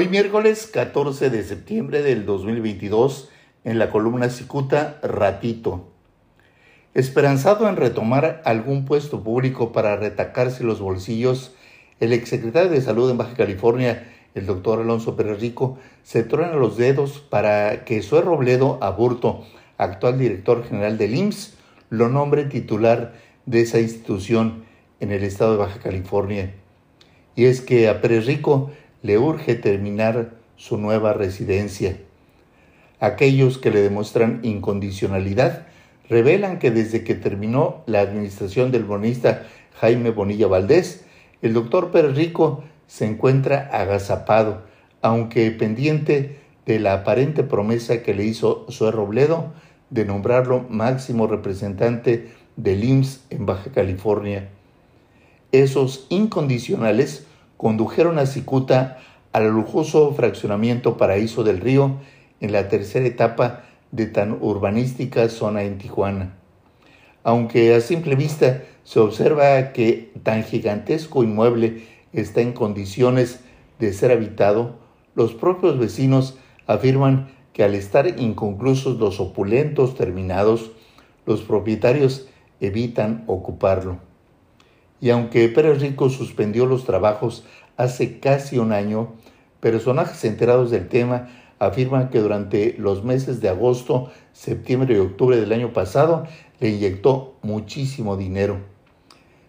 Hoy miércoles 14 de septiembre del 2022, en la columna Cicuta, Ratito. Esperanzado en retomar algún puesto público para retacarse los bolsillos, el exsecretario de Salud en Baja California, el doctor Alonso Pérez Rico, se truena los dedos para que Sue Robledo Aburto, actual director general del IMSS, lo nombre titular de esa institución en el estado de Baja California. Y es que a Pérez Rico le urge terminar su nueva residencia. Aquellos que le demuestran incondicionalidad revelan que desde que terminó la administración del bonista Jaime Bonilla Valdés, el doctor Pérez Rico se encuentra agazapado, aunque pendiente de la aparente promesa que le hizo Zoe Robledo de nombrarlo máximo representante del IMSS en Baja California. Esos incondicionales condujeron a Cicuta al lujoso fraccionamiento Paraíso del Río en la tercera etapa de tan urbanística zona en Tijuana. Aunque a simple vista se observa que tan gigantesco inmueble está en condiciones de ser habitado, los propios vecinos afirman que al estar inconclusos los opulentos terminados, los propietarios evitan ocuparlo. Y aunque Pérez Rico suspendió los trabajos hace casi un año, personajes enterados del tema afirman que durante los meses de agosto, septiembre y octubre del año pasado le inyectó muchísimo dinero.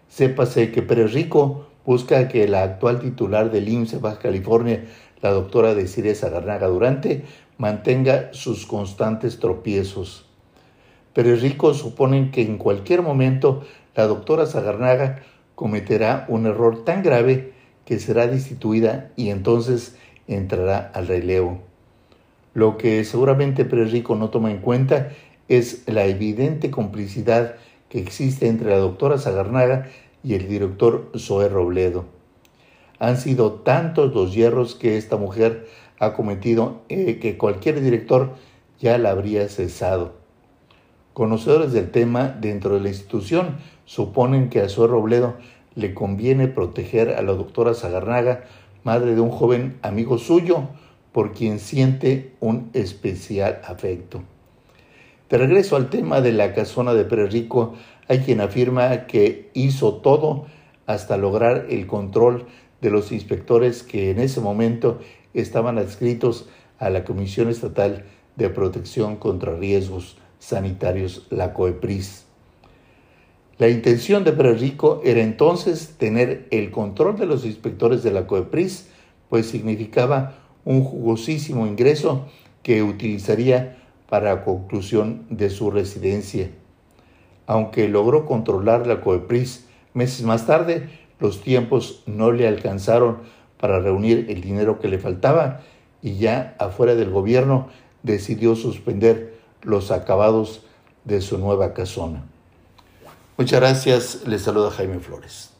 Sépase que Pérez Rico busca que la actual titular del IMSS Baja California, la doctora Desiree Zagarnaga Durante, mantenga sus constantes tropiezos. Pérez Rico suponen que en cualquier momento la doctora Zagarnaga cometerá un error tan grave que será destituida y entonces entrará al relevo. Lo que seguramente Pérez Rico no toma en cuenta es la evidente complicidad que existe entre la doctora Zagarnaga y el director Zoé Robledo. Han sido tantos los hierros que esta mujer ha cometido eh, que cualquier director ya la habría cesado. Conocedores del tema dentro de la institución suponen que a Zoé Robledo le conviene proteger a la doctora Zagarnaga, madre de un joven amigo suyo, por quien siente un especial afecto. De regreso al tema de la casona de Pérez Rico, hay quien afirma que hizo todo hasta lograr el control de los inspectores que en ese momento estaban adscritos a la Comisión Estatal de Protección contra Riesgos Sanitarios, la COEPRIS. La intención de Pérez Rico era entonces tener el control de los inspectores de la COEPRIS, pues significaba un jugosísimo ingreso que utilizaría para conclusión de su residencia. Aunque logró controlar la COEPRIS meses más tarde, los tiempos no le alcanzaron para reunir el dinero que le faltaba y ya afuera del gobierno decidió suspender los acabados de su nueva casona. Muchas gracias, les saluda Jaime Flores.